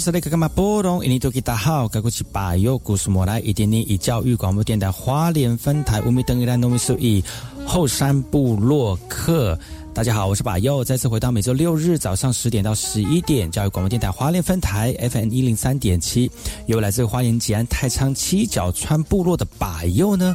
是那个嘛波动？印尼多吉大好，该过去把右故事莫来一点点以教育广播电台花莲分台五米等于兰农米数一后山部落客。大家好，我是把右，再次回到每周六日早上十点到十一点教育广播电台花莲分台 FM 一零三点七，由来自花莲吉安太仓七角川部落的把右呢。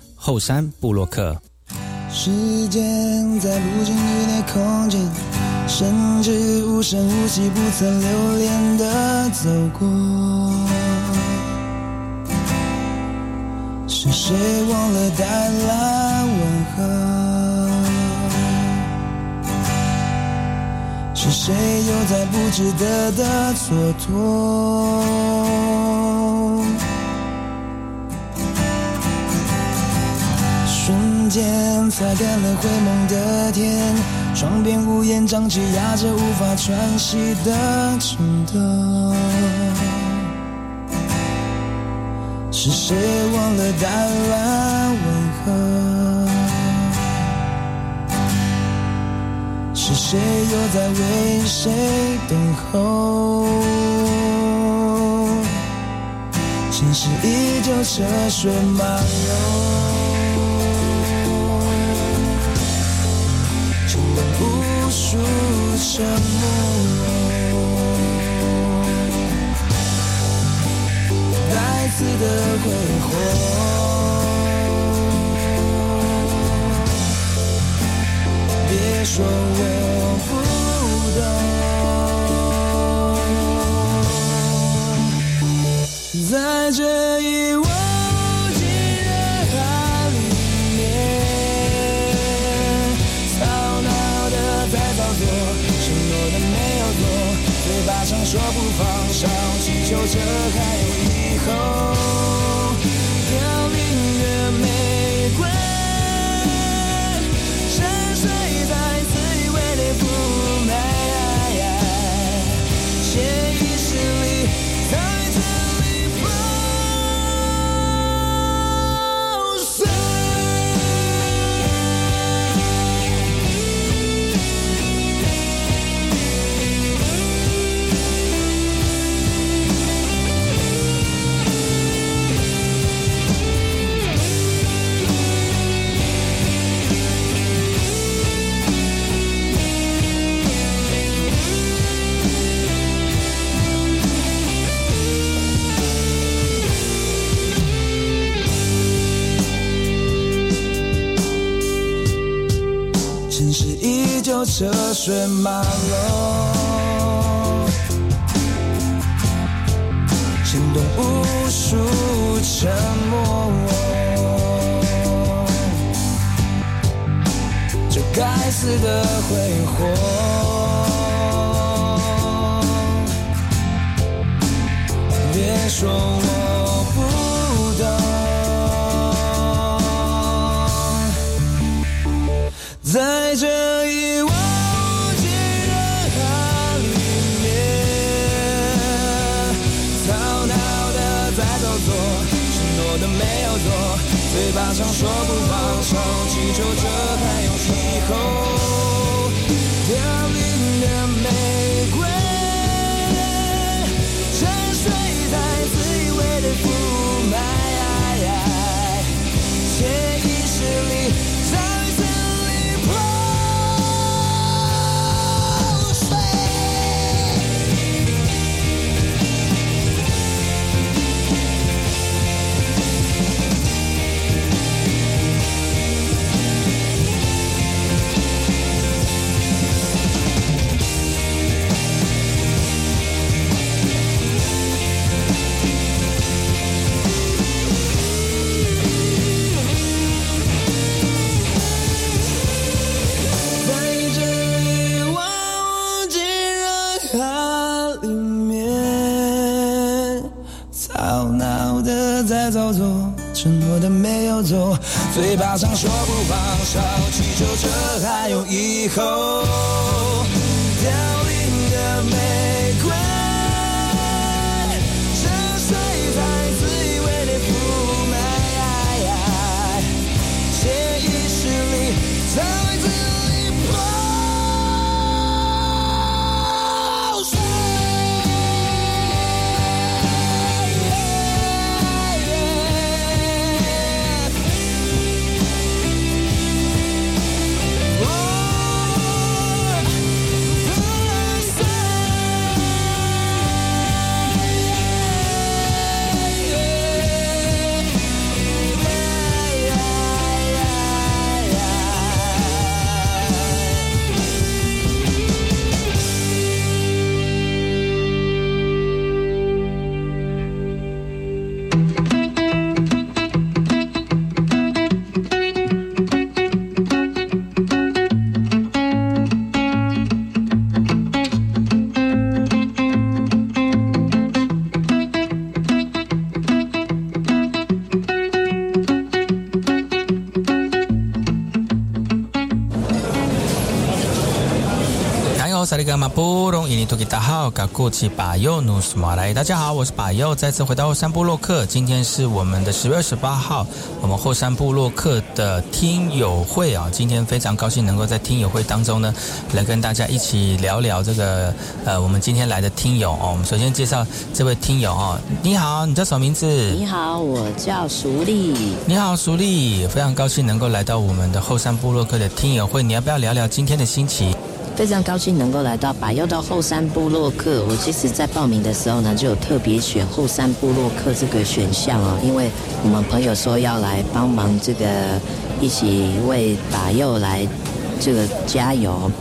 后山布洛克。时间在不经意的空间，甚至无声无息、不曾留恋的走过。是谁忘了带来问候？是谁又在不值得的蹉跎？间擦干了灰蒙的天，窗边屋檐瘴气压着无法喘息的城灯。是谁忘了带来问候？是谁又在为谁等候？城市依旧车水马龙。沉默，再次的挥霍。车马龙，牵动无数沉默。这该死的挥霍，别说我不懂，在这巴上说不放手，祈求着还有以后。走承诺的没有走嘴巴上说不放手祈求着还有以后。凋零的玫瑰沉睡在自以为的妩媚潜意识里曾为自布隆伊尼图吉达好，嘎古奇巴尤努斯马来，大家好，我是巴尤，再次回到后山部落客。今天是我们的十月二十八号，我们后山部落客的听友会啊，今天非常高兴能够在听友会当中呢，来跟大家一起聊聊这个呃，我们今天来的听友哦。我们首先介绍这位听友哦，你好，你叫什么名字？你好，我叫熟丽。你好，熟丽，非常高兴能够来到我们的后山部落客的听友会，你要不要聊聊今天的心情？非常高兴能够来到百又到后山部落客。我其实，在报名的时候呢，就有特别选后山部落客这个选项哦，因为我们朋友说要来帮忙这个，一起为百又来这个加油。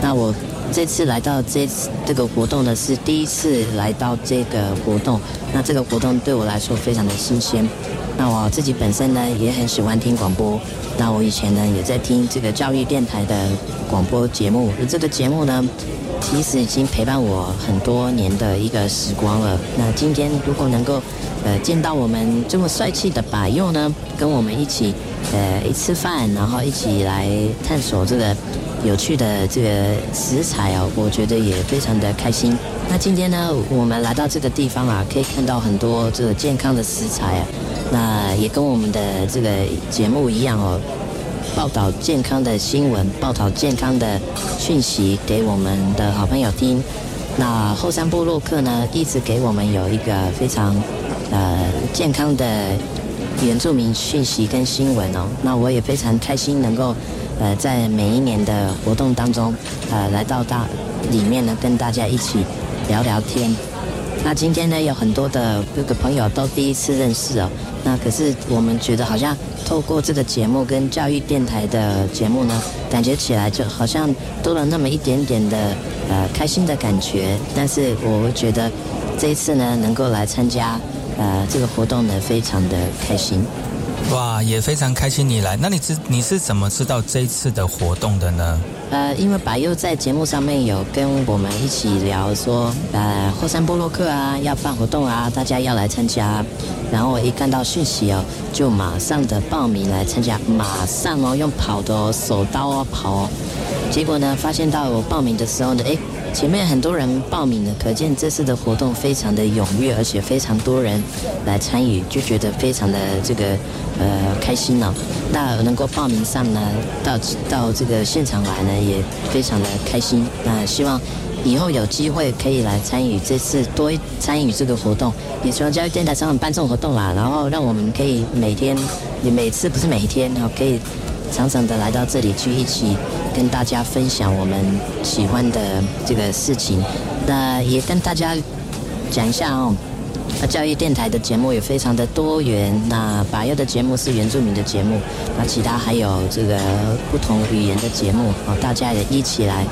那我这次来到这次这个活动呢，是第一次来到这个活动。那这个活动对我来说非常的新鲜。那我自己本身呢，也很喜欢听广播。那我以前呢，也在听这个教育电台的广播节目。这个节目呢，其实已经陪伴我很多年的一个时光了。那今天如果能够，呃，见到我们这么帅气的把佑呢，跟我们一起，呃，一吃饭，然后一起来探索这个有趣的这个食材哦，我觉得也非常的开心。那今天呢，我们来到这个地方啊，可以看到很多这个健康的食材啊。那也跟我们的这个节目一样哦，报道健康的新闻，报道健康的讯息给我们的好朋友听。那后山部落客呢，一直给我们有一个非常呃健康的原住民讯息跟新闻哦。那我也非常开心能够呃在每一年的活动当中呃来到大里面呢，跟大家一起聊聊天。那今天呢，有很多的各个朋友都第一次认识哦。那可是我们觉得好像透过这个节目跟教育电台的节目呢，感觉起来就好像多了那么一点点的呃开心的感觉。但是我觉得这一次呢，能够来参加呃这个活动呢，非常的开心。哇，也非常开心你来。那你知你是怎么知道这一次的活动的呢？呃，因为白佑在节目上面有跟我们一起聊说，呃，后山波洛克啊要办活动啊，大家要来参加。然后我一看到讯息哦，就马上的报名来参加，马上哦用跑的哦，手刀哦跑。结果呢，发现到我报名的时候呢，哎。前面很多人报名了，可见这次的活动非常的踊跃，而且非常多人来参与，就觉得非常的这个呃开心了。那能够报名上呢，到到这个现场来呢，也非常的开心。那希望以后有机会可以来参与这次多参与这个活动，也希望教育电台常常办这种活动啦，然后让我们可以每天，也每次不是每一天然后，可以常常的来到这里去一起。跟大家分享我们喜欢的这个事情，那也跟大家讲一下哦。那教育电台的节目也非常的多元，那把佑的节目是原住民的节目，那其他还有这个不同语言的节目哦，大家也一起来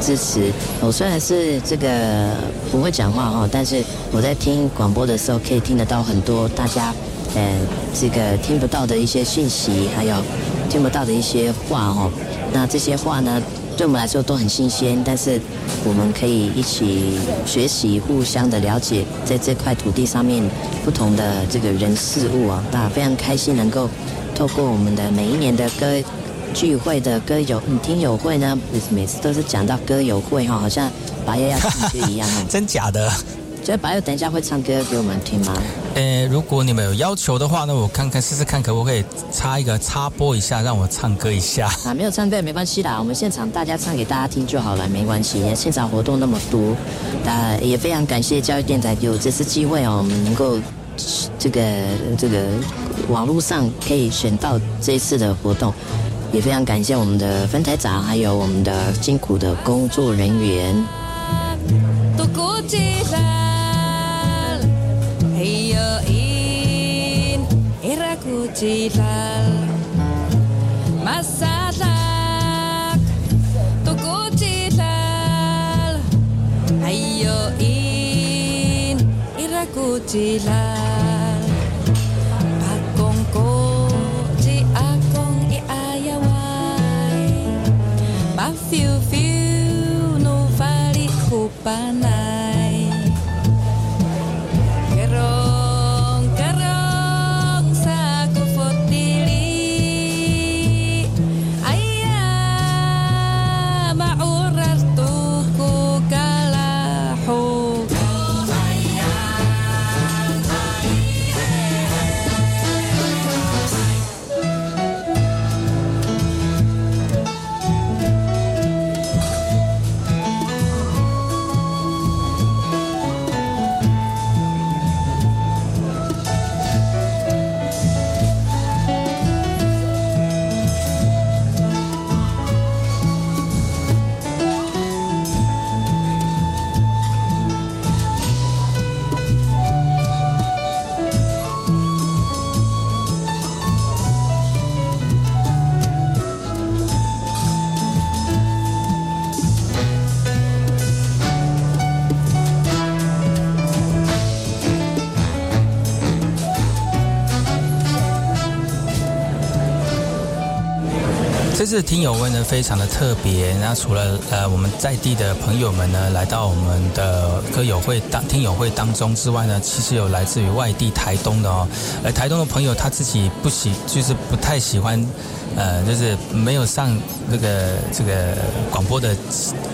支持。我虽然是这个不会讲话哈，但是我在听广播的时候可以听得到很多大家呃这个听不到的一些讯息，还有听不到的一些话哦。那这些话呢，对我们来说都很新鲜，但是我们可以一起学习，互相的了解，在这块土地上面不同的这个人事物啊，那非常开心能够透过我们的每一年的歌聚会的歌友听友会呢，每次都是讲到歌友会哈，好像白月要唱歌一样 真假的？所以白友等一下会唱歌给我们听吗？呃，如果你们有要求的话呢，我看看试试看可不可以插一个插播一下，让我唱歌一下。啊，没有唱歌也没关系啦，我们现场大家唱给大家听就好了，没关系。现场活动那么多，啊，也非常感谢教育电台给我这次机会哦，我们能够这个这个网络上可以选到这一次的活动，也非常感谢我们的分台长还有我们的辛苦的工作人员。Iyoin iraku cilal Masalak tuku cilal Ayoin iraku cilal 次听友会呢非常的特别，那除了呃我们在地的朋友们呢来到我们的歌友会当听友会当中之外呢，其实有来自于外地台东的哦，而台东的朋友他自己不喜就是不太喜欢。呃，就是没有上那个这个广播的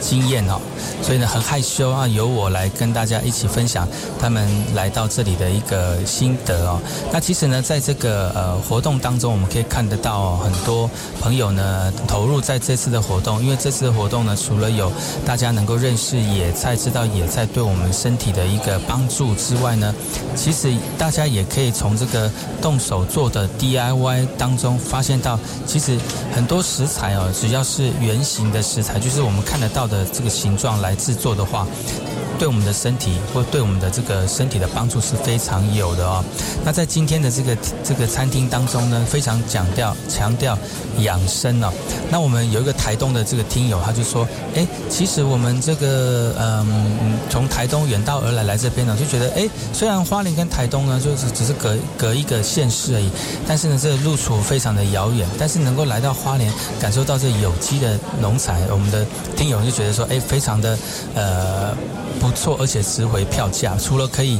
经验哦，所以呢很害羞啊，由我来跟大家一起分享他们来到这里的一个心得哦。那其实呢，在这个呃活动当中，我们可以看得到很多朋友呢投入在这次的活动，因为这次的活动呢，除了有大家能够认识野菜，知道野菜对我们身体的一个帮助之外呢，其实大家也可以从这个动手做的 DIY 当中发现到。其实很多食材哦，只要是圆形的食材，就是我们看得到的这个形状来制作的话。对我们的身体或对我们的这个身体的帮助是非常有的哦。那在今天的这个这个餐厅当中呢，非常强调强调养生哦。那我们有一个台东的这个听友，他就说：，哎，其实我们这个嗯，从台东远道而来来这边呢，就觉得，哎，虽然花莲跟台东，就是只是隔隔一个县市而已，但是呢，这个路途非常的遥远，但是能够来到花莲，感受到这有机的农产，我们的听友就觉得说，哎，非常的呃不。错，而且值回票价。除了可以，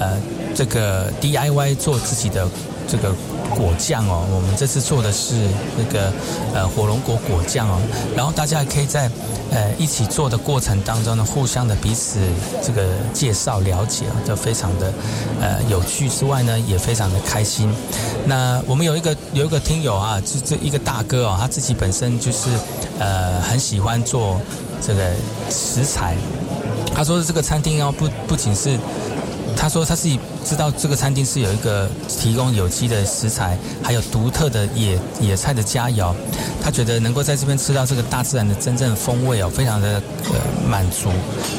呃，这个 DIY 做自己的这个果酱哦，我们这次做的是那个呃火龙果果酱哦。然后大家也可以在呃一起做的过程当中呢，互相的彼此这个介绍了解啊，就非常的呃有趣之外呢，也非常的开心。那我们有一个有一个听友啊，这这一个大哥哦，他自己本身就是呃很喜欢做这个食材。他说这个餐厅哦，不不仅是，他说他自己知道这个餐厅是有一个提供有机的食材，还有独特的野野菜的佳肴。他觉得能够在这边吃到这个大自然的真正风味哦，非常的呃满足。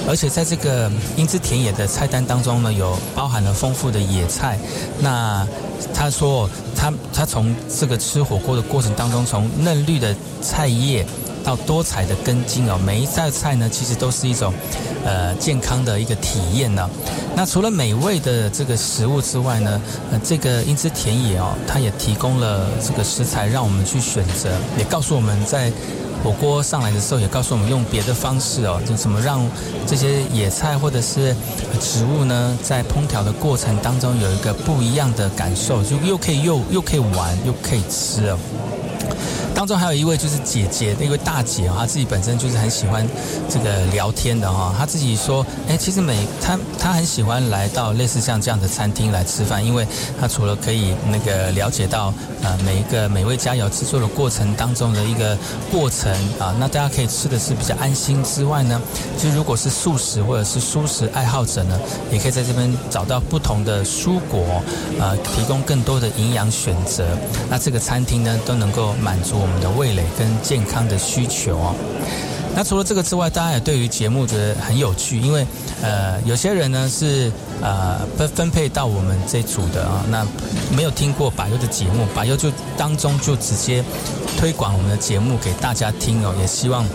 而且在这个英姿田野的菜单当中呢，有包含了丰富的野菜。那他说他他从这个吃火锅的过程当中，从嫩绿的菜叶。到多彩的根茎哦，每一道菜呢，其实都是一种，呃，健康的一个体验呢。那除了美味的这个食物之外呢，呃，这个英姿田野哦，它也提供了这个食材让我们去选择，也告诉我们在火锅上来的时候，也告诉我们用别的方式哦，就怎么让这些野菜或者是植物呢，在烹调的过程当中有一个不一样的感受，就又可以又又可以玩又可以吃哦。当中还有一位就是姐姐，那位大姐啊，她自己本身就是很喜欢这个聊天的哈。她自己说，哎，其实每她她很喜欢来到类似像这样的餐厅来吃饭，因为她除了可以那个了解到呃每一个美味佳肴制作的过程当中的一个过程啊，那大家可以吃的是比较安心之外呢，其实如果是素食或者是素食爱好者呢，也可以在这边找到不同的蔬果啊，提供更多的营养选择。那这个餐厅呢，都能够满足。我们的味蕾跟健康的需求哦。那除了这个之外，大家也对于节目觉得很有趣，因为呃，有些人呢是呃分分配到我们这组的啊，那没有听过百优的节目，百优就当中就直接推广我们的节目给大家听哦，也希望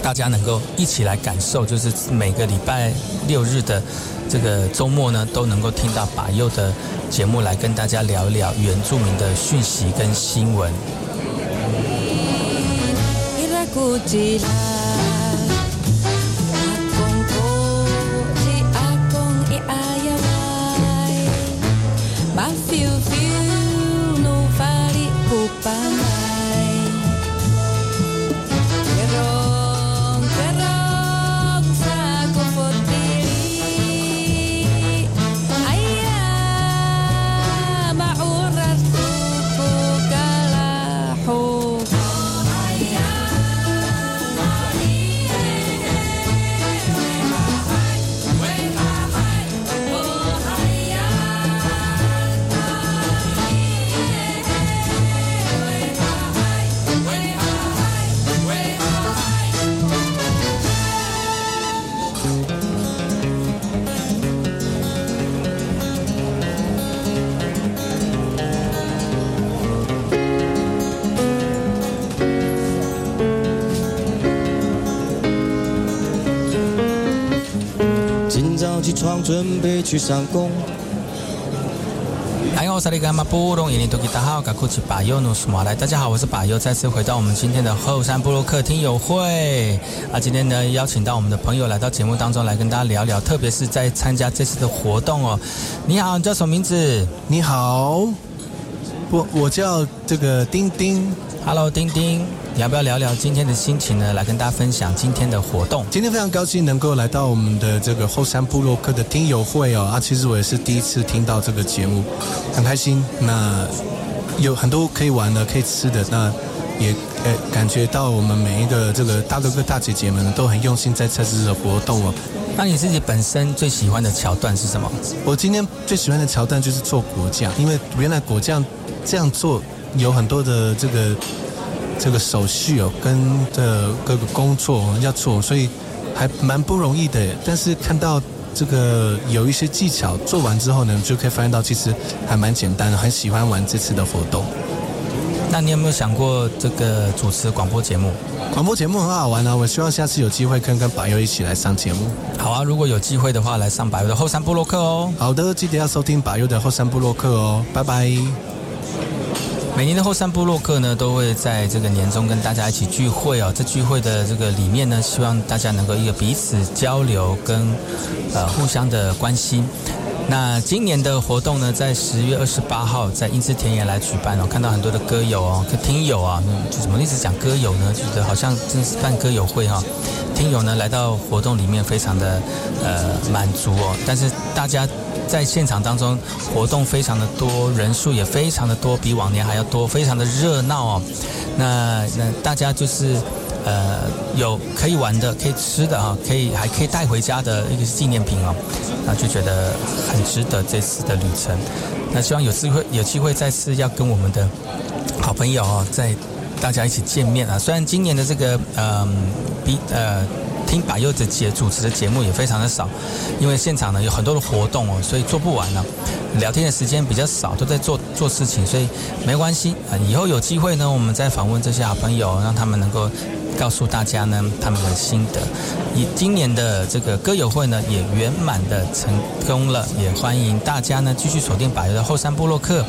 大家能够一起来感受，就是每个礼拜六日的这个周末呢，都能够听到百优的节目来跟大家聊一聊原住民的讯息跟新闻。cotilhar. Kucila 准备去上工。哎呦，萨利干马布隆，印尼多吉达好，嘎库奇巴尤努斯马来，大家好，我是巴尤，再次回到我们今天的后山布洛克听友会啊，今天呢邀请到我们的朋友来到节目当中来跟大家聊聊，特别是在参加这次的活动哦。你好，你叫什么名字？你好，我我叫这个丁丁。Hello，丁丁，你要不要聊聊今天的心情呢？来跟大家分享今天的活动。今天非常高兴能够来到我们的这个后山部落客的听友会哦啊，其实我也是第一次听到这个节目，很开心。那有很多可以玩的、可以吃的，那也呃感觉到我们每一个这个大哥哥大姐姐们都很用心在测试的活动哦。那你自己本身最喜欢的桥段是什么？我今天最喜欢的桥段就是做果酱，因为原来果酱这样做有很多的这个这个手续哦，跟这各个工作要做，所以还蛮不容易的。但是看到这个有一些技巧做完之后呢，就可以发现到其实还蛮简单的，很喜欢玩这次的活动。那你有没有想过这个主持广播节目？广播节目很好玩啊，我希望下次有机会跟跟百佑一起来上节目。好啊，如果有机会的话，来上百佑的后山部落客哦。好的，记得要收听百佑的后山部落客哦，拜拜。每年的后山部落客呢，都会在这个年终跟大家一起聚会哦。这聚会的这个里面呢，希望大家能够一个彼此交流跟呃互相的关心。那今年的活动呢，在十月二十八号在英姿田野来举办哦，看到很多的歌友哦、听友啊，就怎么一直讲歌友呢？觉得好像真是办歌友会哈、听友呢来到活动里面非常的呃满足哦，但是大家在现场当中活动非常的多，人数也非常的多，比往年还要多，非常的热闹哦。那那大家就是呃有可以玩的、可以吃的啊，可以还可以带回家的一个纪念品哦，那就觉得很值得这次的旅程。那希望有机会有机会再次要跟我们的好朋友哦，在大家一起见面啊。虽然今年的这个嗯比呃。听百佑的节主持的节目也非常的少，因为现场呢有很多的活动哦，所以做不完了。聊天的时间比较少，都在做做事情，所以没关系啊。以后有机会呢，我们再访问这些好朋友，让他们能够告诉大家呢他们的心得。以今年的这个歌友会呢也圆满的成功了，也欢迎大家呢继续锁定百佑的后山部落客。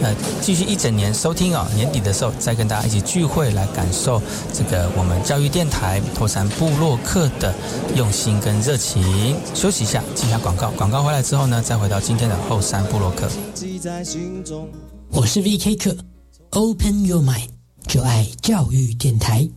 呃，继续一整年收听哦，年底的时候再跟大家一起聚会，来感受这个我们教育电台后山部落客的用心跟热情。休息一下，接一下广告，广告回来之后呢，再回到今天的后山部落客。我是 VK 课，Open Your Mind，就爱教育电台。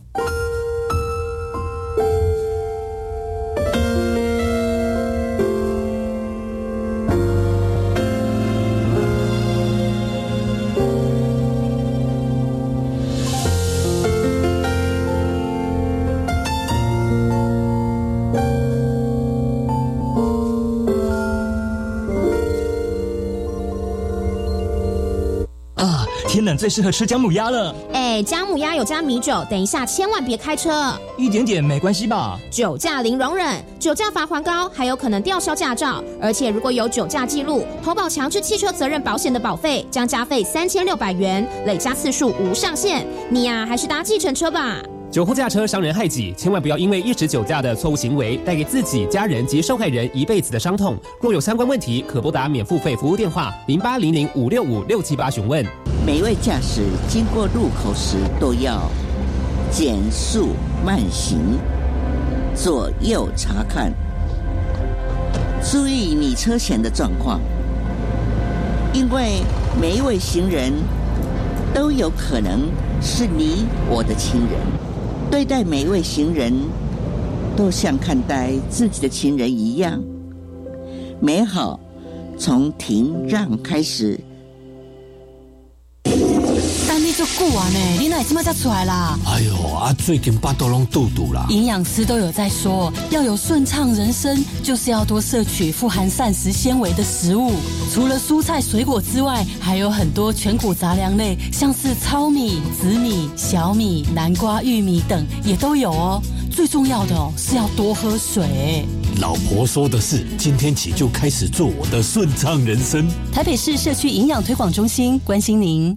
冷最适合吃姜母鸭了，哎，姜母鸭有加米酒，等一下千万别开车，一点点没关系吧？酒驾零容忍，酒驾罚款高，还有可能吊销驾照。而且如果有酒驾记录，投保强制汽车责任保险的保费将加费三千六百元，累加次数无上限。你呀、还是搭计程车吧。酒后驾车伤人害己，千万不要因为一时酒驾的错误行为，带给自己、家人及受害人一辈子的伤痛。若有相关问题，可拨打免付费服务电话零八零零五六五六七八询问。每位驾驶经过路口时都要减速慢行，左右查看，注意你车前的状况，因为每一位行人都有可能是你我的亲人。对待每一位行人，都像看待自己的亲人一样。美好从停让开始。等你足久啊呢，你哪这么才出来啦？哎呦，啊，最近巴肚拢肚肚啦。营养师都有在说，要有顺畅人生，就是要多摄取富含膳食纤维的食物。除了蔬菜水果之外，还有很多全谷杂粮类，像是糙米、紫米、小米、南瓜、玉米等也都有哦。最重要的哦，是要多喝水。老婆说的是，今天起就开始做我的顺畅人生。台北市社区营养推广中心关心您。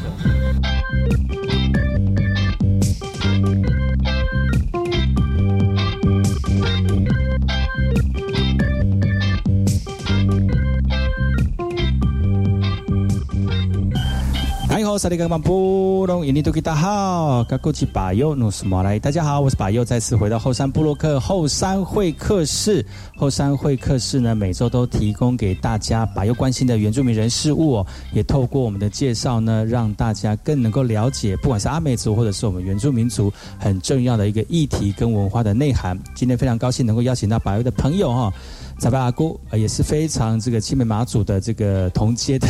萨利格曼布隆印尼多吉大好，嘎古吉巴尤努斯马来，大家好，我是巴尤，再次回到后山部落克后山会客室。后山会客室呢，每周都提供给大家巴尤关心的原住民人事物哦，也透过我们的介绍呢，让大家更能够了解，不管是阿美族或者是我们原住民族很重要的一个议题跟文化的内涵。今天非常高兴能够邀请到巴尤的朋友哈。撒贝阿姑也是非常这个青梅马祖的这个同街的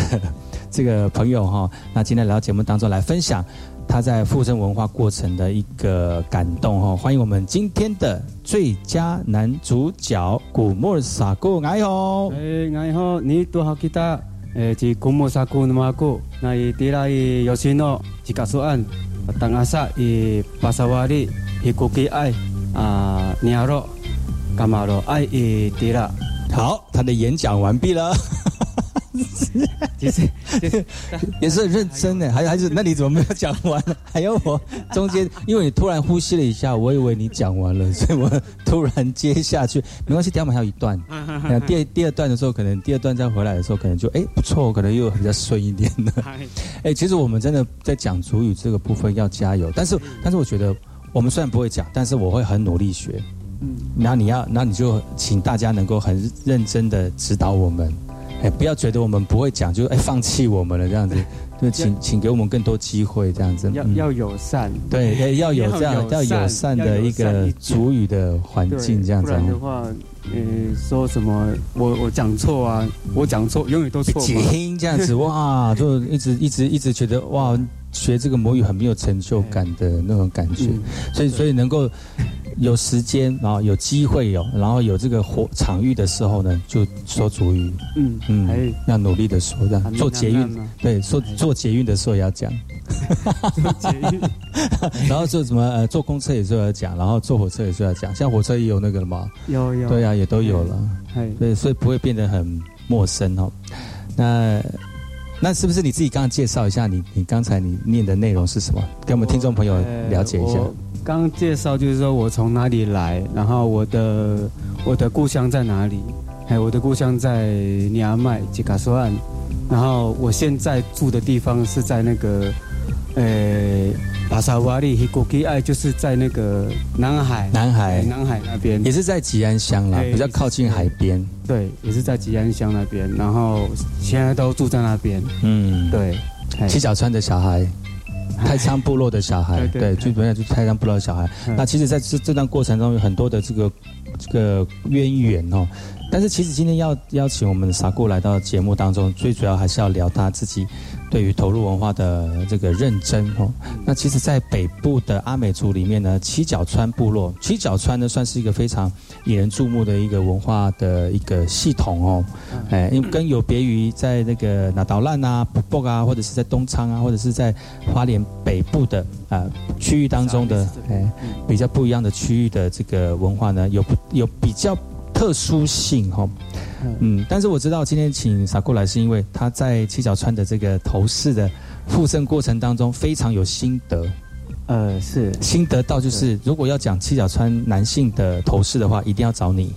这个朋友哈，那今天来到节目当中来分享他在复生文化过程的一个感动哈，欢迎我们今天的最佳男主角古莫萨姑，你好，哎，你好，你多好，记得，诶，是古莫萨姑那么姑，那伊第来有心哦，是告诉俺，当阿萨伊巴萨瓦里伊古基爱啊，尼亚罗。干嘛了？哎，对了，好，他的演讲完毕了。其实 也是很认真的，还还是那你怎么没有讲完？还要我中间，因为你突然呼吸了一下，我以为你讲完了，所以我突然接下去。没关系，等下面还有一段。第第二段的时候，可能第二段再回来的时候，可能就哎不错，可能又比较顺一点的。哎，其实我们真的在讲主语这个部分要加油，但是但是我觉得我们虽然不会讲，但是我会很努力学。嗯，然后你要，那你就请大家能够很认真的指导我们，哎，不要觉得我们不会讲，就哎放弃我们了这样子，就请请给我们更多机会这样子。要要友善，对，要有这样要友善的一个主语的环境这样子。不然的话，呃，说什么我我讲错啊，我讲错永远都错。解听这样子 哇，就一直一直一直觉得哇，学这个母语很没有成就感的那种感觉，所以所以能够。有时间，然后有机会有，然后有这个活场域的时候呢，就说主语。嗯嗯，要努力的说，这样做捷运，对，说做捷运的时候也要讲。做捷运，然后做什么？呃，坐公车也是要讲，然后坐火车也是要讲。像火车也有那个了吗？有有。对啊，也都有了。对，所以不会变得很陌生哦。那那是不是你自己刚刚介绍一下？你你刚才你念的内容是什么？给我们听众朋友了解一下。刚介绍就是说我从哪里来，然后我的我的故乡在哪里？哎，我的故乡在尼阿麦吉卡索岸，然后我现在住的地方是在那个呃巴萨瓦利希古基爱，就是在那个南海南海南海那边，也是在吉安乡啦，比较靠近海边。对，也是在吉安乡那边，然后现在都住在那边。嗯，对，七角川的小孩。太仓部落的小孩，对，最主要就是太仓部落的小孩。那其实，在这这段过程中，有很多的这个这个渊源哦。但是，其实今天要邀请我们的傻姑来到节目当中，最主要还是要聊他自己。对于投入文化的这个认真哦，那其实，在北部的阿美族里面呢，七角川部落，七角川呢算是一个非常引人注目的一个文化的一个系统哦，哎，因为跟有别于在那个那岛烂啊、布布啊，或者是在东昌啊，或者是在花莲北部的啊区域当中的哎比较不一样的区域的这个文化呢，有有比较特殊性哈。嗯，但是我知道今天请傻过来是因为他在七角川的这个头饰的复生过程当中非常有心得，呃，是心得到就是如果要讲七角川男性的头饰的话，一定要找你。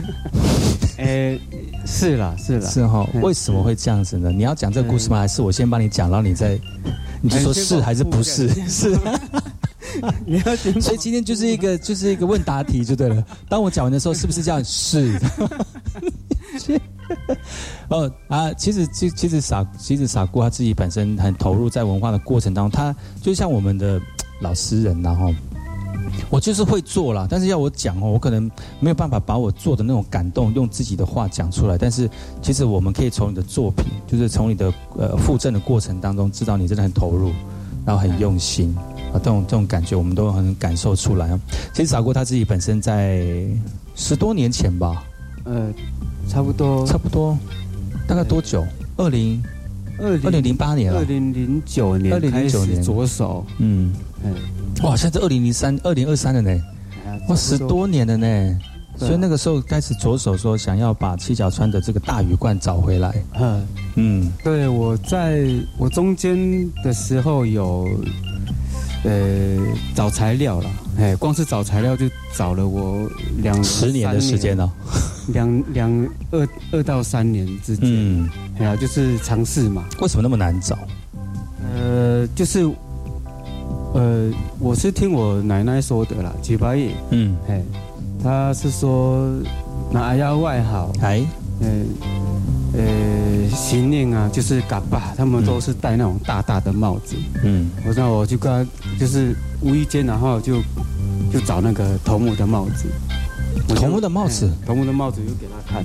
呃，是啦，是啦，是哈，为什么会这样子呢？你要讲这个故事吗？还是我先帮你讲，然后你再你就说是还是不是？是。所以今天就是一个就是一个问答题就对了。当我讲完的时候，是不是这样？是。哦啊，其实其其实傻其实傻姑他自己本身很投入在文化的过程当中，他就像我们的老诗人然后我就是会做了，但是要我讲哦，我可能没有办法把我做的那种感动用自己的话讲出来。但是其实我们可以从你的作品，就是从你的呃附赠的过程当中，知道你真的很投入，然后很用心。啊，这种这种感觉我们都很感受出来。啊。其实傻姑他自己本身在十多年前吧，呃，差不多，差不多，大概多久？二零二二零零八年了二零零九年2009开始年着手，嗯，嗯，哇，现在二零零三、二零二三了呢，哇，十多年了呢。所以那个时候开始着手说想要把七角川的这个大鱼罐找回来。嗯，嗯，对，我在我中间的时候有，呃，找材料了，哎，光是找材料就找了我两十年的时间哦，两两二二到三年之间，嗯，哎呀，就是尝试嘛，为什么那么难找？呃，就是，呃，我是听我奶奶说的啦，几百亿，嗯，哎，她是说拿牙外好，哎，呃呃，行令啊，就是嘎巴，他们都是戴那种大大的帽子，嗯，我那我就跟他就是无意间，然后就就找那个头目的帽子，头目的帽子？哎头目的帽子就给他看，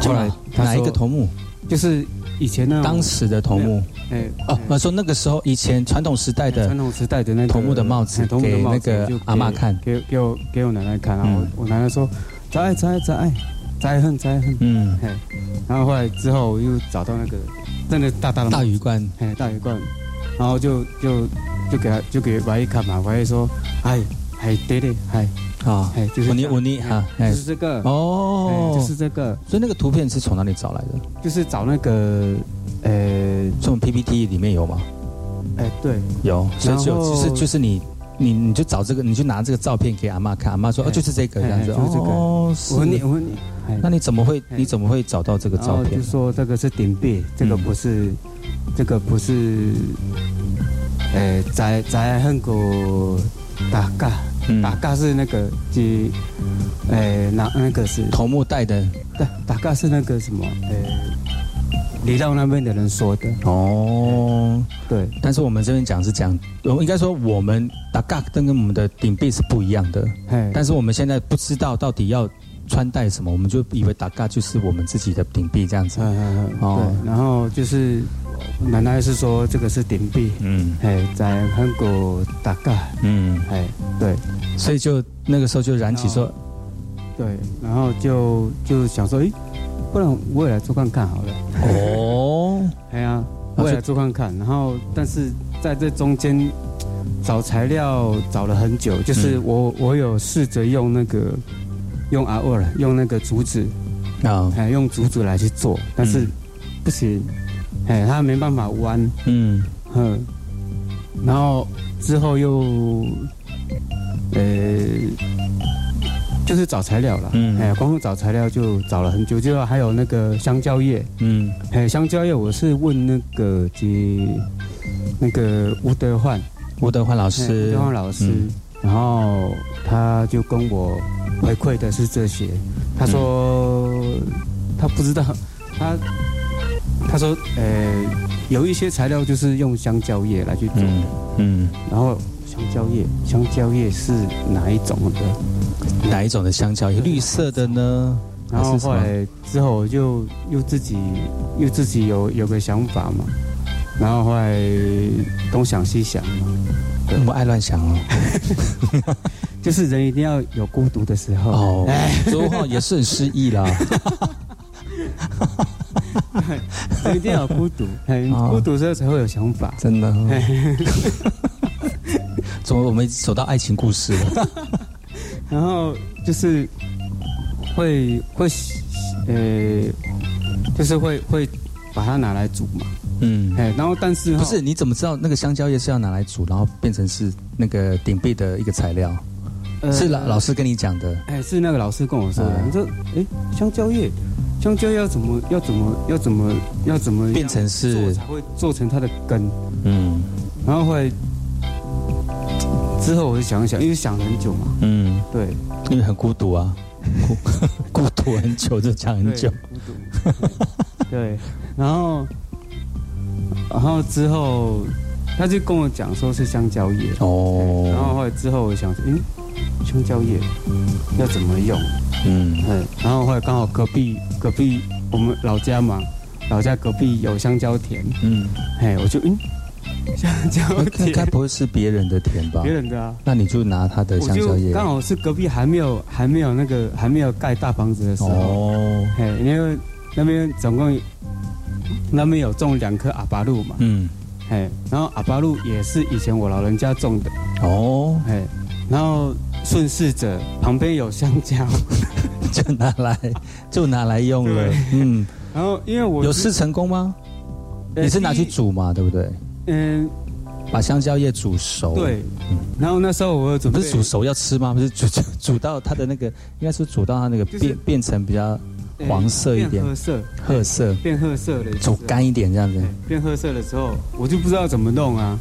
后来哪一个头目？就是以前那当时的头目。哎哦，我说那个时候以前传统时代的传统时代的那个头目的帽子哎头目的给那帽子就个阿妈看，给给我给我奶奶看，然我我奶奶说在在在在恨在恨，嗯，嘿，然后后来之后我又找到那个真的大大的大鱼罐，哎大鱼罐，然后就就就给他就给白一看嘛，白一说哎哎对对哎啊，哎就是这样我尼我尼哈，哎就是这个哦哎，就是这个，所以那个图片是从哪里找来的？就是找那个呃这种 PPT 里面有吗？哎对有，所以就就是就是你你你就找这个，你就拿这个照片给阿妈看，阿妈说哦哎就是这个这样子，哎就是这个哦，是我问你我问你，哎那你怎么会哎你怎么会找到这个照片就？说这个是顶壁，这个不是，这个不是，呃，在在很个打嘎，嗯。打嘎是那个即，呃，那那个是。头目带的。对打嘎是那个什么，呃，离岛那边的人说的，哦，对，但是我们这边讲是讲，我应该说我们打嘎跟跟我们的顶壁是不一样的，哎，但是我们现在不知道到底要穿戴什么，我们就以为打嘎就是我们自己的顶壁这样子。嗯嗯嗯，哦对，然后就是奶奶是说这个是顶壁，嗯哎，在韩国打嘎，嗯，哎，对。所以就那个时候就燃起说，对，然后就就想说，哎，不然我也来做看看好了。哦，哎呀，我也来做看看。然后，但是在这中间找材料找了很久，就是嗯我我有试着用那个用阿尔用那个竹子，啊，哎，用竹子来去做，但是嗯。不行，哎，它没办法弯，嗯哼，然后之后又，呃，就是找材料了，嗯哎，光是找材料就找了很久，就还有那个香蕉叶，嗯哎，香蕉叶我是问那个及那个吴德焕，吴德焕老师吴师德，焕老师，嗯然后他就跟我回馈的是这些，他说、他不知道，他他说呃有一些材料就是用香蕉叶来去做，的嗯，然后香蕉叶香蕉叶是哪一种的？哪一种的香蕉？绿色的呢？然后？后来之后我就又自己又自己有有个想法嘛，然后后来东想西想嘛，那么爱乱想哦。就是人一定要有孤独的时候哦哎，周浩也是很失意啦。人一定要有孤独，孤独的时候才会有想法。真的、哦。怎么我们走到爱情故事了？然后就是会会呃，就是会会把它拿来煮嘛，嗯，哎，然后但是不是，你怎么知道那个香蕉叶是要拿来煮，然后变成是那个顶壁的一个材料？呃是老老师跟你讲的。哎，是那个老师跟我说的。嗯你说，哎，香蕉叶，香蕉叶要怎么要怎么要怎么要怎么样变成是做才会做成它的根？嗯然后会之后我就想一想，因为想很久嘛，嗯，对，因为很孤独啊，孤孤独很久就讲很久。孤独，对，然后然后之后他就跟我讲说是香蕉叶，哦，然后后来之后我想说，嗯，香蕉叶要怎么用？嗯嗯，然后后来刚好隔壁隔壁我们老家嘛，老家隔壁有香蕉田，嗯，哎，我就嗯，香蕉那田，该不会是别人的田吧？别人的啊。那你就拿他的香蕉叶。刚好是隔壁还没有还没有那个还没有盖大房子的时候，哦，嘿，因为那边总共那边有种两棵阿巴路嘛，嗯，哎，然后阿巴路也是以前我老人家种的，哦，哎，然后顺势着旁边有香蕉，就拿来就拿来用了，嗯，然后因为我有试成功吗？呃你是拿去煮嘛，对不对？嗯，把香蕉叶煮熟，对，然后那时候我有准备不是煮熟要吃吗？不是煮煮煮到它的那个，应该是煮到它那个变变成比较黄色一点褐，色，褐色，变褐色的，煮干一点这样子。变褐色的时候，我就不知道怎么弄啊。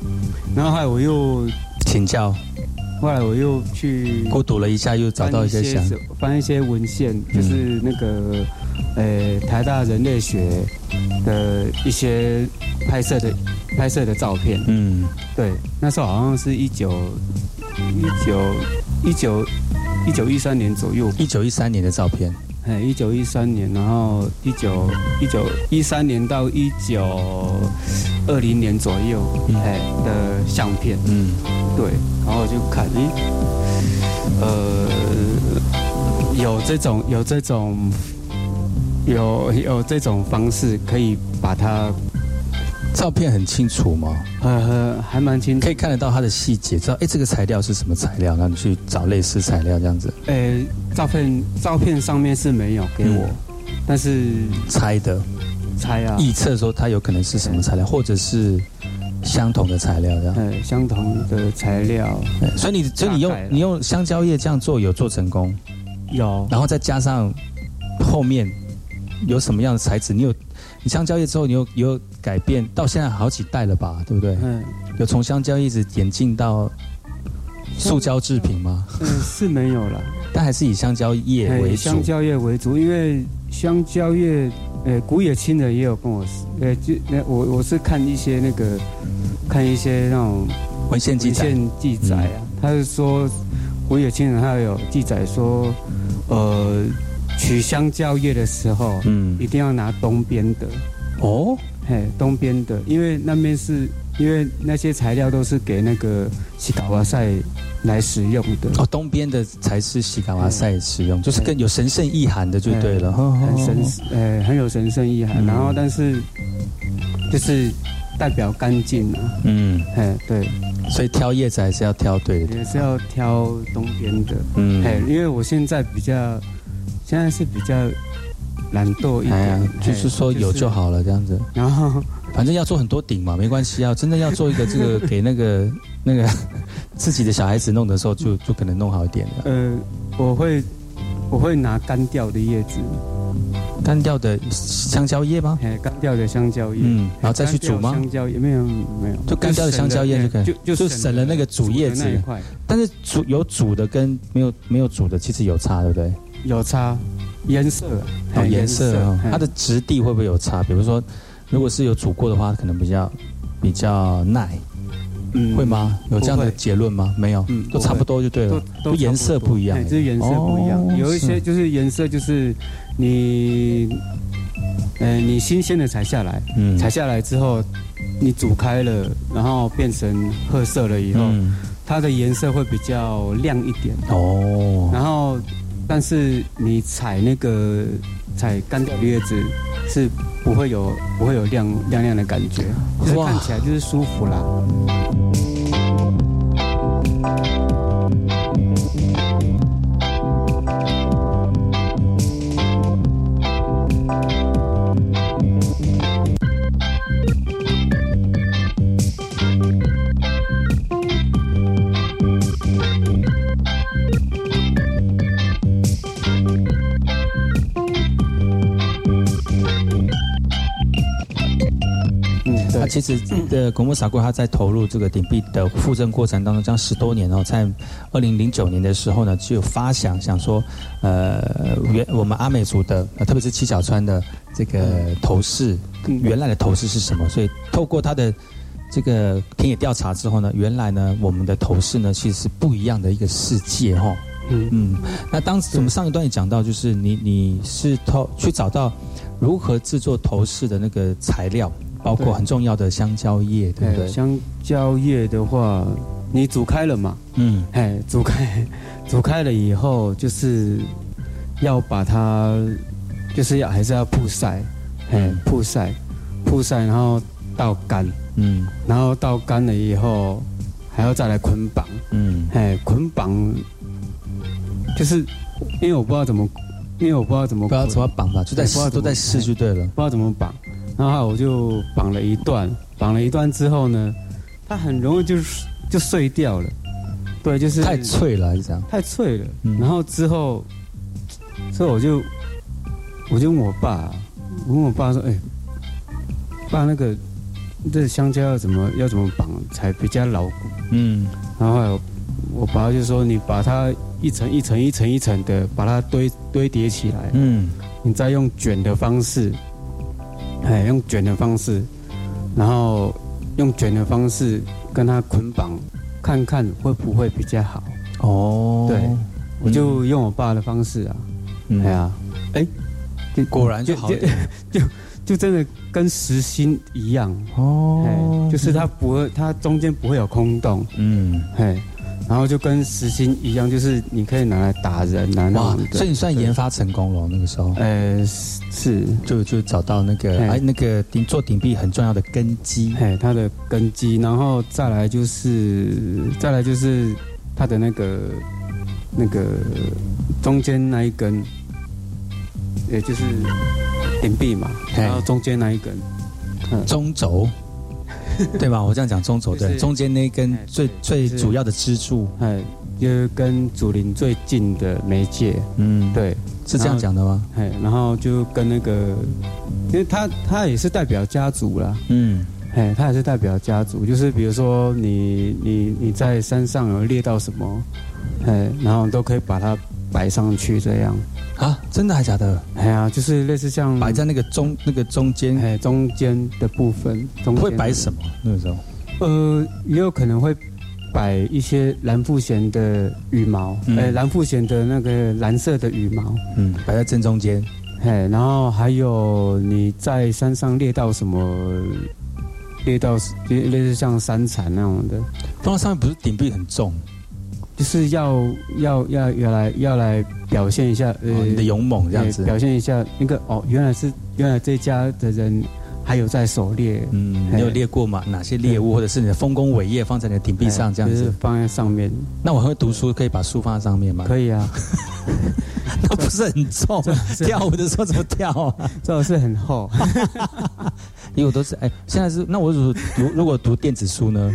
然后后来我又请教，后来我又去过读了一下，又找到一些想，翻一些文献，就是那个呃台大人类学的一些拍摄的拍摄的照片。嗯，对，那时候好像是一九一九一九一九一三年左右。一九一三年的照片，哎，一九一三年，然后一九一九一三年到一九二零年左右，哎的相片，嗯，对，然后我就看，诶，呃，有这种有这种有有这种方式可以把它，照片很清楚吗？呃，还蛮清楚，可以看得到它的细节，知道哎这个材料是什么材料，然后你去找类似材料这样子。呃，照片照片上面是没有给我，但是猜的，猜啊，臆测说它有可能是什么材料，或者是相同的材料这样。嗯，相同的材料，所以你所以你用你用香蕉叶这样做有做成功，有，然后再加上后面有什么样的材质？你有你香蕉叶之后，你又有改变，到现在好几代了吧，对不对？嗯，有从香蕉一直演进到塑胶制品吗？嗯，是没有了。但还是以香蕉叶为香蕉叶为主，因为香蕉叶，呃，古野亲人也有跟我，呃，就那我我是看一些那个，看一些那种文献记载文献记载啊，他是说古野亲人他有记载说，呃，取香蕉叶的时候，嗯，一定要拿东边的，哦，嘿，东边的，因为那边是因为那些材料都是给那个西卡瓦塞来使用的。哦，东边的才是西卡瓦塞使用，就是更有神圣意涵的就对了。哎很神，呃，很有神圣意涵。嗯。然后，但是就是代表干净啊，嗯，哎，对，所以挑叶子还是要挑对的。也是要挑东边的，嗯。哎，因为我现在比较，现在是比较懒惰一点，，就是说有就好了这样子。然 后反正要做很多顶嘛，没关系啊。真的要做一个这个给那个 那个 自己的小孩子弄的时候，就就可能弄好一点了。呃，我会我会拿干掉的叶子，干掉的香蕉叶吗？哎，干掉的香蕉叶，嗯，然后再去煮吗？香蕉叶没有没有，就干掉的香蕉叶就可以，就就就省了那个煮叶子但是煮有煮的跟没有没有煮的其实有差，对不对？有差颜色，颜色它的质地会不会有差？比如说，如果是有煮过的话，可能比较比较耐，嗯会吗？有这样的结论吗？没有，嗯都差不多就对了，都就颜色不一样是颜色不一样，哦有一些就是颜色就是你，呃，你新鲜的采下来，嗯。采下来之后，你煮开了，然后变成褐色了以后，嗯。它的颜色会比较亮一点。哦，然后，但是你踩那个踩干掉的叶子是不会有不会有亮亮亮的感觉，就是看起来就是舒服啦。其实的古木傻瓜他在投入这个顶壁的复振过程当中，这样十多年哦，在二零零九年的时候呢，就有发想想说，呃，原我们阿美族的，呃特别是七角川的这个头饰，原来的头饰是什么？所以透过他的这个田野调查之后呢，原来呢，我们的头饰呢，其实是不一样的一个世界哈、哦。嗯嗯，那当时我们上一段也讲到，就是你你是透去找到如何制作头饰的那个材料，包括很重要的香蕉叶，对。不对？哎香蕉叶的话，你煮开了嘛？嗯，哎，煮开，煮开了以后，就是要把它，就是要还是要曝晒，哎，曝晒，曝晒，然后到干，嗯，然后到干了以后还要再来捆绑，嗯，哎，捆绑就是因为我不知道怎么，因为我不知道怎么不知道怎么绑吧，就在都在试就对了。不知道怎么绑，然后我就绑了一段，绑了一段之后呢，它很容易就就碎掉了，对，就是太脆了还是这样？太脆了。嗯然后之后，之后我就我就问我爸，我问我爸说：“哎、爸，那个这香蕉要怎么要怎么绑才比较牢固嗯，？”然后后我爸就说：“你把它一层一层一层一层的把它堆堆叠起来，嗯，你再用卷的方式，哎，用卷的方式，然后用卷的方式跟它捆绑，看看会不会比较好。”哦，对，我就用我爸的方式啊，嗯。哎呀，哎，就果然就好点。就就就真的跟实心一样。哦哎，就是它不会，它中间不会有空洞，嗯，哎，然后就跟实心一样，就是你可以拿来打人啊那哇种，的。所以你算研发成功了，那个时候，呃，是。就就找到那个哎哎那个顶做顶壁很重要的根基，哎，它的根基，然后再来就是再来就是它的那个那个中间那一根，也就是顶壁嘛，嘿。然后中间那一根，嗯，中轴，对吧？我这样讲中轴对，中间那一根哎最最主要的支柱，哎，就是跟祖灵最近的媒介，嗯，，对，是这样讲的吗？哎，然后就跟那个，因为他他也是代表家族啦，嗯，哎，他也是代表家族，就是比如说你你你在山上有猎到什么，哎，然后都可以把它摆上去这样，啊，真的还假的？哎呀，就是类似像摆在那个中那个中间，哎中间的部分，中间。会摆什么？那个时候，呃，也有可能会摆一些蓝腹鹇的羽毛，嗯。哎、蓝腹鹇的那个蓝色的羽毛，嗯，摆在正中间，嘿，然后还有你在山上猎到什么，猎到类类似像山蚕那种的，放在上面不是顶壁很重，就是要要要要来要来表现一下，呃，哦你的勇猛这样子哎表现一下那个哦，原来是原来这家的人还有在狩猎，嗯，哎你有猎过吗？哪些猎物，或者是你的丰功伟业放在你的顶壁上这样子？哎就是放在上面，那我很会读书，可以把书放在上面吗？可以啊，那不是很重？跳舞的时候怎么跳啊？最好是很厚。因为我都是哎，现在是那我如果读如果读电子书呢？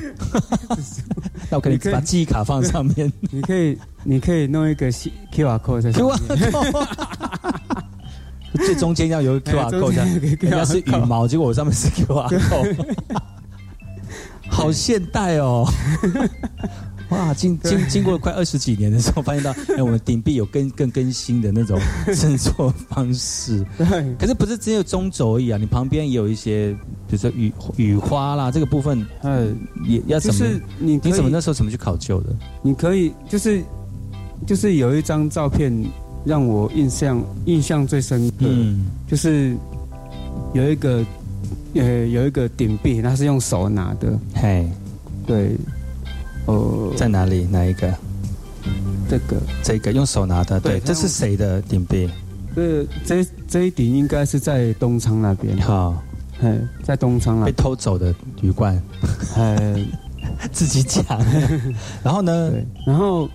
那我可以把记忆卡放上面。你可以，你可以弄一个 QR code 在上面。最中间要有 QR 哎中 code，人家是羽毛，结果我上面是 QR code，好现代哦！哇，经经经过快二十几年的时候，发现到 哎，我们顶壁有更更更新的那种制作方式。对，可是不是只有中轴而已啊？你旁边也有一些，比如说雨雨花啦，这个部分呃，也要怎么？就是你你怎么那时候怎么去考究的？你可以就是就是有一张照片让我印象印象最深刻，嗯就是有一个呃有一个顶壁，它是用手拿的，嘿，对，呃，在哪里？哪一个？这个。这个用手拿的，对，对这是谁的顶壁？这这这一顶应该是在东昌那边，好，哎，在东昌那。被，偷走的鱼罐，呃，自己讲。然后呢？对，然后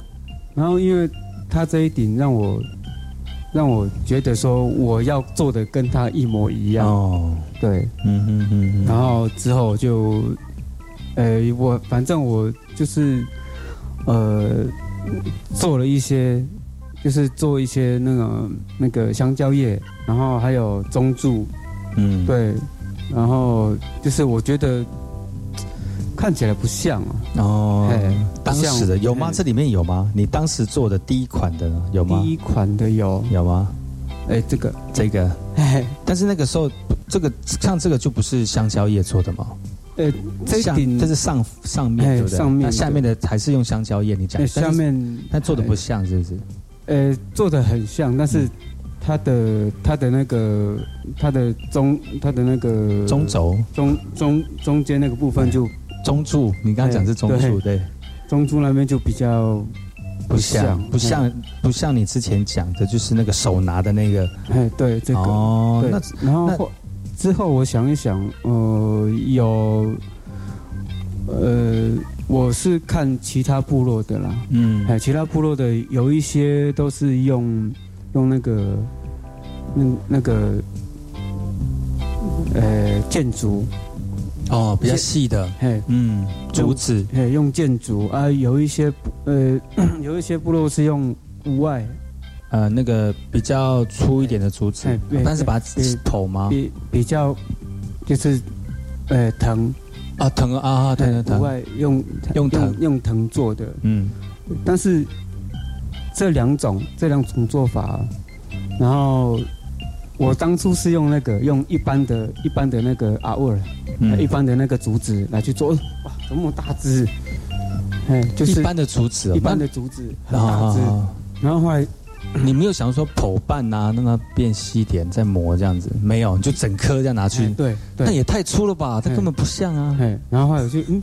然后因为他这一顶让我让我觉得说我要做的跟他一模一样，哦，对，嗯哼哼哼，然后之后就，呃，我反正我就是，呃，做了一些，就是做一些那个那个香蕉叶，然后还有中柱，嗯，对，然后就是我觉得看起来不像啊，哦嘿，当时的有吗？这里面有吗？你当时做的第一款的呢有吗第？一款的有，有吗？哎，这个，这个，嘿，但是那个时候，这个像这个就不是香蕉叶做的嘛？呃，这一像顶这是上上面哎对不对？上面那下面的还是用香蕉叶，你讲下面但做的不像，是不是？呃，做的很像，但是它的它的那个它的中它的那个中轴、中中中间那个部分就中柱，你刚刚讲是中柱，对，中柱那边就比较不像不像不像你之前讲的，就是那个手拿的那个。哎，对这个，哦，对那然后之后我想一想，呃，有，呃，我是看其他部落的啦，嗯，哎，其他部落的有一些都是用用那个那那个呃建筑。哦，比较细的，嘿，嗯，竹子，嘿，用建筑。啊，有一些呃 有一些部落是用屋外。呃，那个比较粗一点的竹子，但是把它头吗？比比较就是呃藤。啊藤啊啊对对藤，外用用藤。用藤做的，嗯，但是这两种这两种做法，然后我当初是用那个用一般的一般的那个阿沃尔，一般的那个竹子来去做，哇，这么大只，哎，就是一般的竹子，一般的竹子很大只，然后后来。你没有想说剖半呐，让它变细点再磨这样子？没有，你就整颗这样拿去。对，那也太粗了吧？它根本不像啊。然后后来我就嗯，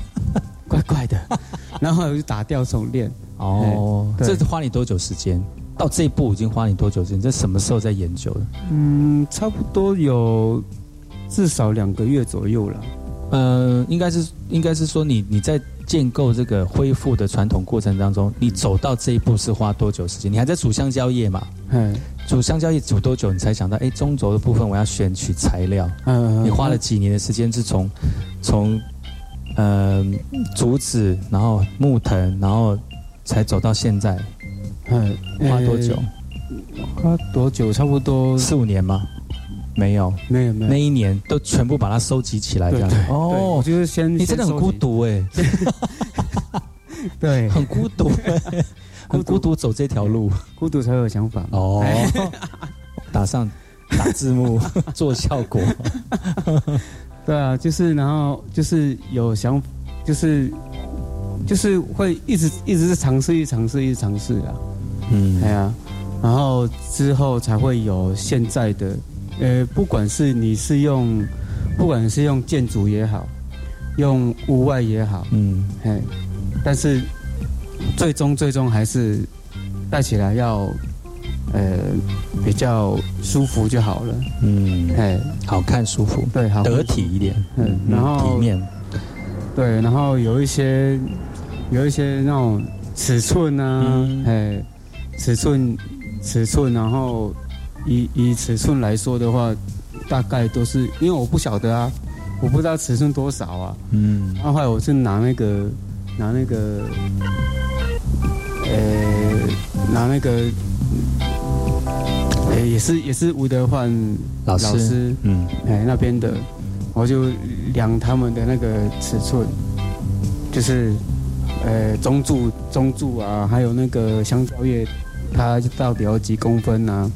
怪怪的。然后后来我就打掉重练。哦，这花你多久时间？到这一步已经花你多久时间？这什么时候在研究的？嗯，差不多有至少两个月左右了。呃，应该是应该是说你你在。建构这个恢复的传统过程当中，你走到这一步是花多久时间？你还在煮香蕉叶嘛？嗯，煮香蕉叶煮多久？你才想到，哎，中轴的部分我要选取材料。嗯，你花了几年的时间，是从从呃竹子，然后木藤，然后才走到现在。嗯，花多久？花多久？差不多四五年吗？没有，没有，没有。那一年都全部把它收集起来，这样。哦，就是先，你真的很孤独哎。对，很 孤独，很孤独走这条路，孤独才有想法。哦，打上打字幕 做效果。对啊，就是然后就是有想，就是就是会一直一直是尝试，一尝试，一尝试啊。嗯，对啊，然后之后才会有现在的。呃，不管是你是用，不管是用建筑也好，用屋外也好，嗯，嘿，但是最终最终还是戴起来要呃比较舒服就好了，嗯，嘿，好看舒服，对，好得体一点，嗯，然后体面，对，然后有一些有一些那种尺寸啊，哎，尺寸尺寸，然后。以以尺寸来说的话，大概都是因为我不晓得啊，我不知道尺寸多少啊。嗯。后来我是拿那个拿那个，呃，拿那个，呃，也是也是吴德焕老师，嗯，哎那边的，我就量他们的那个尺寸，就是呃中柱中柱啊，还有那个香蕉叶，它到底有几公分呢？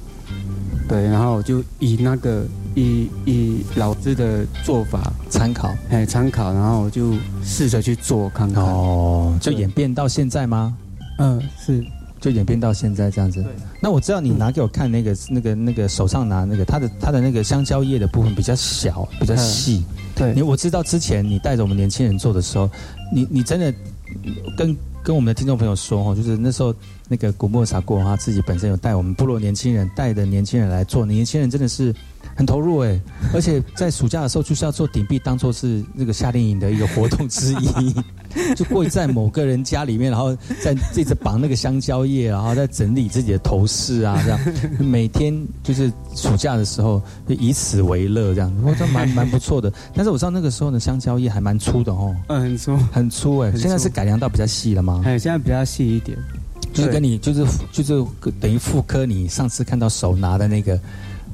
对，然后就以那个以以老师的做法参考，哎，参考，然后我就试着去做看看。哦，就演变到现在吗？嗯，是，就演变到现在这样子。那我知道你拿给我看那个那个那个手上拿那个，它的它的那个香蕉叶的部分比较小，比较细。对，你我知道之前你带着我们年轻人做的时候，你你真的跟。跟我们的听众朋友说哈，就是那时候那个古莫萨过他自己本身有带我们部落年轻人带的年轻人来做，年轻人真的是很投入哎，而且在暑假的时候就是要做顶壁，当做是那个夏令营的一个活动之一。就跪在某个人家里面，然后在一直绑那个香蕉叶，然后在整理自己的头饰啊，这样 每天就是暑假的时候就以此为乐，这样我觉得蛮蛮不错的。但是我知道那个时候的香蕉叶还蛮粗的哦，嗯，很粗，很粗哎。现在是改良到比较细了吗？哎，现在比较细一点，就是跟你就是就是等于妇科你上次看到手拿的那个，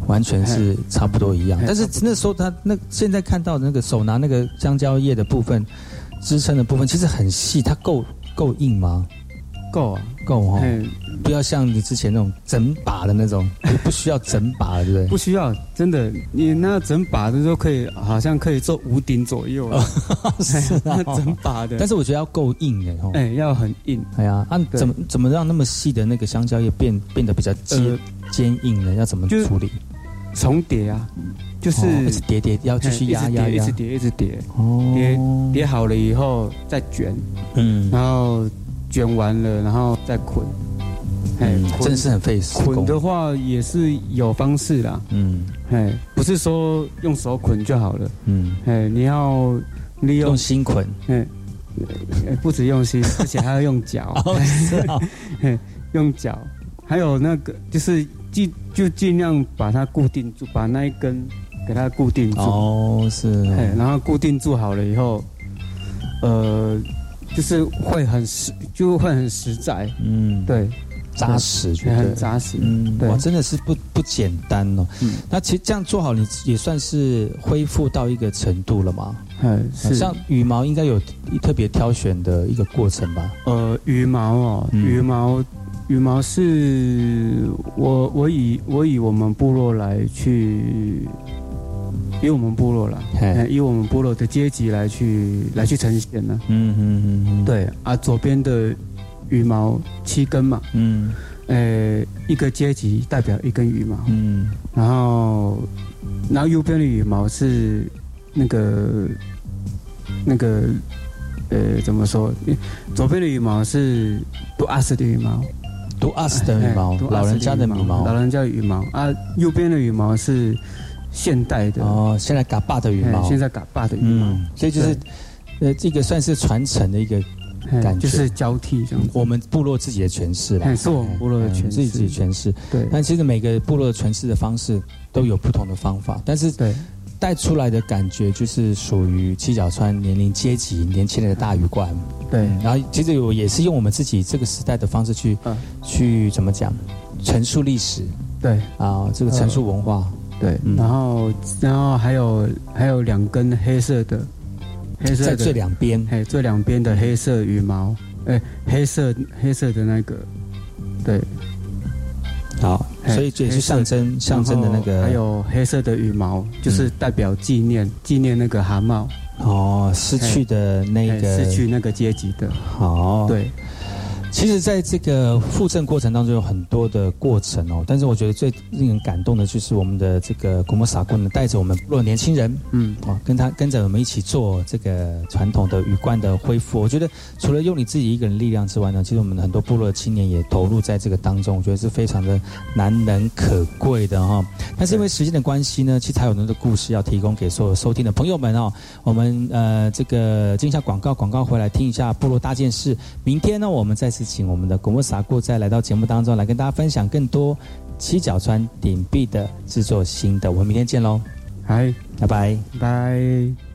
完全是差不多一样。但是那时候他那现在看到的那个手拿那个香蕉叶的部分。支撑的部分其实很细，它够够硬吗？够啊，够哈。不要像你之前那种整把的那种，不需要整把，对不对？不需要，真的，你那整把的都可以，好像可以做五顶左右了。是啊，整把的。但是我觉得要够硬哎，哎，要很硬。哎呀，啊，怎么怎么让那么细的那个香蕉叶变变得比较坚坚硬呢？要怎么处理？重叠啊。就是叠叠要继续压压压，一直叠一直叠，叠叠好了以后再卷，嗯，然后卷完了然后再捆，哎嗯，真的是很费时。捆的话也是有方式啦，嗯。哎，不是说用手捆就好了，嗯，哎，你要利用用心捆，哎，呃不止用心，而且还要用脚，哦是啊。嘿用脚，还有那个就是尽就尽量把它固定住，把那一根给它固定住，哦，是。哎，然后固定住好了以后，呃，就是会很实，就会很实在，嗯，对，扎实，对觉得很扎实，嗯，对。哇，真的是不不简单哦。嗯。那其实这样做好，你也算是恢复到一个程度了嘛？嗯，是。像羽毛应该有特别挑选的一个过程吧？呃，羽毛哦，嗯。羽毛，羽毛是我我以我以我们部落来去，以我们部落了，以我们部落的阶级来去来去呈现呢。嗯嗯嗯嗯，对啊，左边的羽毛七根嘛，嗯。呃，一个阶级代表一根羽毛，嗯。然后然后右边的羽毛是那个那个呃怎么说？左边的羽毛是杜阿斯的羽毛，读阿斯的羽毛老人家的羽毛，老人家的羽毛。啊，右边的羽毛是现代的哦，现在嘎巴的羽毛，哎现在嘎巴的羽毛，嗯，所以就是呃，这个算是传承的一个哎感觉，就是交替这样子。我们部落自己的诠释啦哎，是我们部落的诠释。嗯自己自己诠释。对。但其实每个部落的诠释的方式都有不同的方法，但是对。带出来的感觉就是属于七角川年龄阶级年轻人的大鱼观。对，然后其实我也是用我们自己这个时代的方式去、嗯。去怎么讲陈述历史对。啊，这个陈述文化。对，嗯。然后然后还有还有两根黑色的，黑色的在最两边，哎，最两边的黑色羽毛，哎，黑色黑色的那个，对，好，哎所以这也是象征象征的那个，然后还有黑色的羽毛，就是代表纪念纪念那个蛤蟆。哦失去的那哎个失去那个阶级的，好，对。其实，在这个复振过程当中有很多的过程哦，但是我觉得最令人感动的就是我们的这个古莫萨棍呢，带着我们部落年轻人，嗯，啊，跟他跟着我们一起做这个传统的羽冠的恢复。我觉得除了用你自己一个人力量之外呢，其实我们很多部落的青年也投入在这个当中，我觉得是非常的难能可贵的哈、但是因为时间的关系呢，其实还有很多的故事要提供给所有收听的朋友们哦。我们呃这个进一下广告，广告回来听一下部落大件事。明天呢，我们再次请我们的古木傻固再来到节目当中来跟大家分享更多七角川顶壁的制作心得。我们明天见喽，嗨，拜拜。拜。